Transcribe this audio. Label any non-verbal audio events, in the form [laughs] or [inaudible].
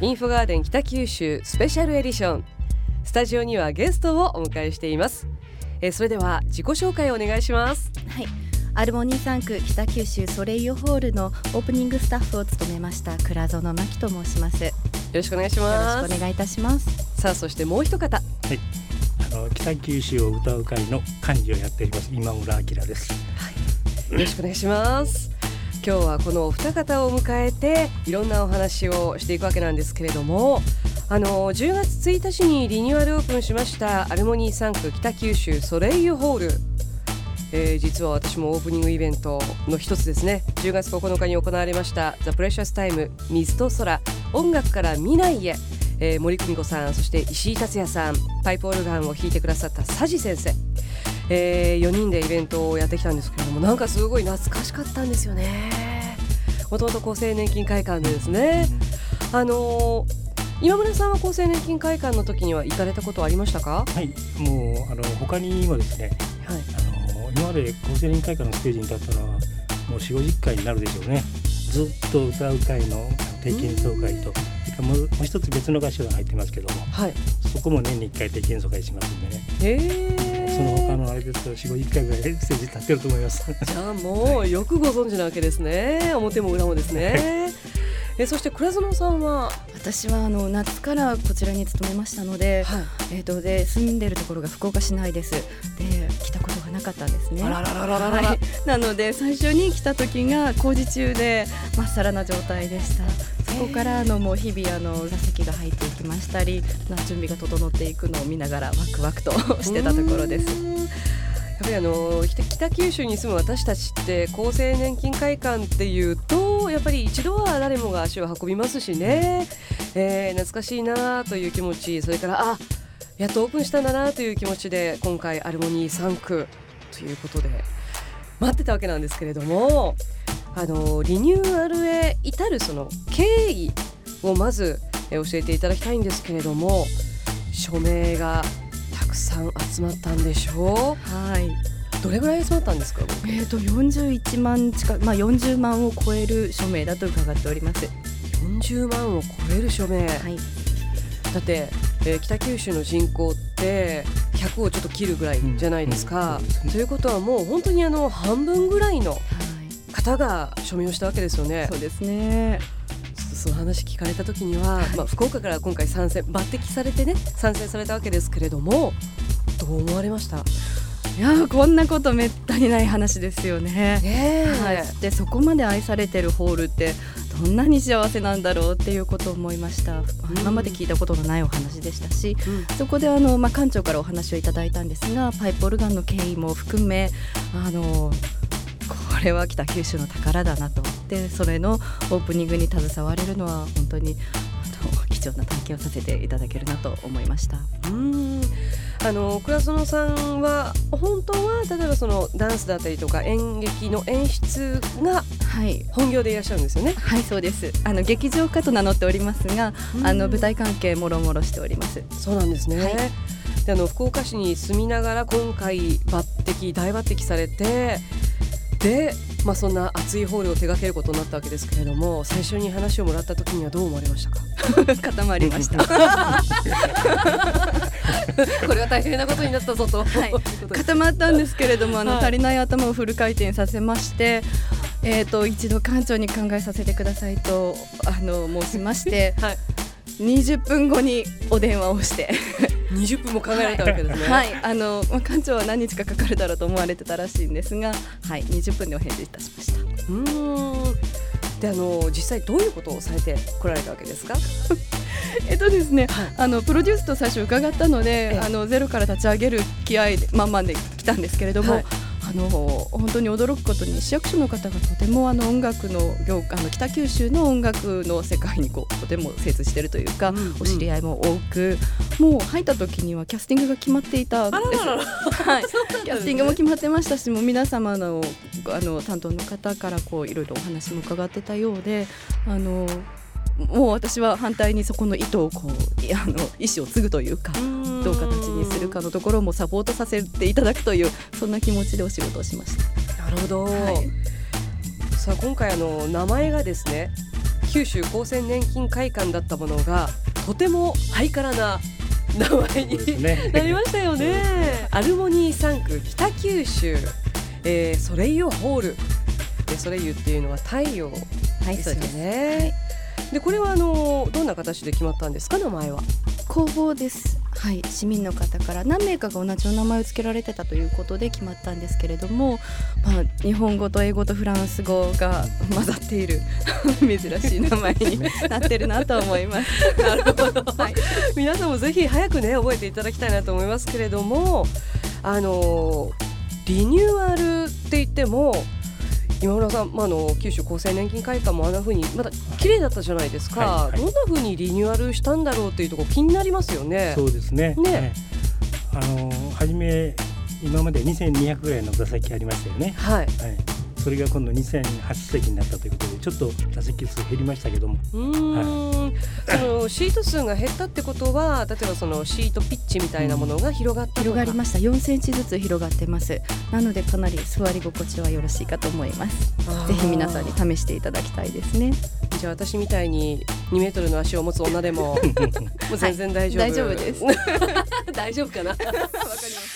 インフォガーデン北九州スペシャルエディションスタジオにはゲストをお迎えしています。えそれでは自己紹介をお願いします。はい。アルモニー3区北九州ソレイユホールのオープニングスタッフを務めました倉園真希と申します。よろしくお願いします。よろしくお願いいたします。さあそしてもう一方。はい北九州を歌う会の幹事をやっております今村明です。はい。よろしくお願いします。今日はこのお二方を迎えていろんなお話をしていくわけなんですけれどもあの10月1日にリニューアルオープンしましたアルモニー3区北九州ソレイユホール、えー、実は私もオープニングイベントの一つですね。10月9日に行われました「ザ・プレシャスタイム水と空。音楽から未来へ」えー、森久美子さんそして石井達也さんパイプオルガンを弾いてくださった佐治先生。えー、4人でイベントをやってきたんですけれどもなんかすごい懐かしかったんですよね。もともと厚生年金会館でですね、あのー、今村さんは厚生年金会館の時には行かれたことありましたか？はいもうあの他にもですね、はい、あの今まで厚生年金会館のステージに立ったのはもう4 5 0回になるでしょうね。ずっと歌う会の定期演奏会ともう一つ別の合唱が入ってますけども、はい、そこも年に1回定期演奏会しますんでね。へーその他のあれですと4、50回ぐらいステージ立ってると思います。じゃあもうよくご存知なわけですね。表も裏もですね。えそして倉園さんは？私はあの夏からこちらに勤めましたので、はい、えっ、ー、とで住んでるところが福岡市内です。でなかったんですね。はい、なので最初に来た時が工事中でまっさらな状態でした。そこからあのもう日々あの座席が入っていきましたり、準備が整っていくのを見ながらワクワクとしてたところです。やっぱりあの北九州に住む私たちって厚生年金会館っていうとやっぱり一度は誰もが足を運びますしね、えー、懐かしいなという気持ちそれからあやっとオープンしたんだなという気持ちで今回アルモニー3区ということで待ってたわけなんですけれどもあのリニューアルへ至るその経緯をまず教えていただきたいんですけれども署名がくさん集まったんでしょう？はい。どれぐらい集まったんですか？えっ、ー、と41万近まあ40万を超える署名だと伺っております。40万を超える署名、はい、だって、えー、北九州の人口って100をちょっと切るぐらいじゃないですか、ということはもう本当にあの半分ぐらいの方が署名をしたわけですよね。そうですね。その話聞かれた時には、まあ、福岡から今回参戦抜擢されてね参戦されたわけですけれどもどう思われました？いやこんなことめったにない話ですよね。ねはい、でそこまで愛されてるホールってどんなに幸せなんだろうっていうことを思いました、うん、今まで聞いたことのないお話でしたし、うん、そこであの、まあ、館長からお話をいただいたんですがパイプオルガンの経緯も含めあのこれは北九州の宝だなとでそれのオープニングに携われるのは本当に貴重な体験をさせていただけるなと思いました。うん。あの倉園さんは本当は例えばそのダンスだったりとか演劇の演出が本業でいらっしゃるんですよね？はい、はい、そうです。あの劇場家と名乗っておりますが、あの舞台関係もろもろしております。そうなんですね。はい。であの福岡市に住みながら今回抜擢大抜擢されてで、まあ、そんな熱いホールを手掛けることになったわけですけれども最初に話をもらった時にはどう思われましたか？[laughs] 固まりました。[laughs] これは大変なことになったぞと、はい、[laughs] 固まったんですけれどもあの、はい、足りない頭をフル回転させましてえーと、一度館長に考えさせてくださいとあの申しまして、[laughs] はい、20分後にお電話をして20分も考えられたわけですね。はい、あの、まあ、館長は何日かかかるだろうと思われてたらしいんですが、はい、20分でお返事いたしました。うん。で、あの、実際どういうことをされて来られたわけですか？[laughs] えっとですね、はい、あのプロデュースと最初伺ったので、あのゼロから立ち上げる気合で満々で来たんですけれども、はい、あの本当に驚くことに市役所の方がとてもあの音楽の業あの北九州の音楽の世界にこうとても精通しているというか、うんうん、お知り合いも多くもう入った時にはキャスティングが決まっていた [laughs] んです。はい、キャスティングも決まってましたしもう皆様のあの担当の方からこういろいろお話も伺ってたようであのもう私は反対にそこの意図をこうあの意思を継ぐというか。うどう形にするかのところもサポートさせていただくというそんな気持ちでお仕事をしました。なるほど、はい、さあ今回あの名前がですね九州厚生年金会館だったものがとてもハイカラな名前に、ね、なりましたよね。アルモニー3区北九州、えー、ソレイユホール。でソレイユっていうのは太陽ですよね。はいでこれはあのどんな形で決まったんですか名前は？工房ですはい市民の方から何名かが同じお名前を付けられてたということで決まったんですけれども、まあ、日本語と英語とフランス語が [laughs] 混ざっている [laughs] 珍しい名前になってるなと思います。[laughs] なるほど、はい、皆さんもぜひ早くね覚えていただきたいなと思いますけれどもあのリニューアルって言っても今村さん、まあ、の九州厚生年金会館もあんなふうにまだ綺麗だったじゃないですか、はいはい、どんなふうにリニューアルしたんだろうっていうところ気になりますよね。そうですね。ね、はい、あの初め今まで2200ぐらいの座席ありましたよね。はい、はいそれが今度2008席になったということでちょっと座席数減りましたけども。うん、はい、そのシート数が減ったってことは例えばそのシートピッチみたいなものが広がった、広がりました。4センチずつ広がってます。なのでかなり座り心地はよろしいかと思います。ぜひ皆さんに試していただきたいですね。じゃあ私みたいに2メートルの足を持つ女でも [laughs] もう全然大丈夫、はい、大丈夫です。[laughs] 大丈夫かな。[laughs] わかります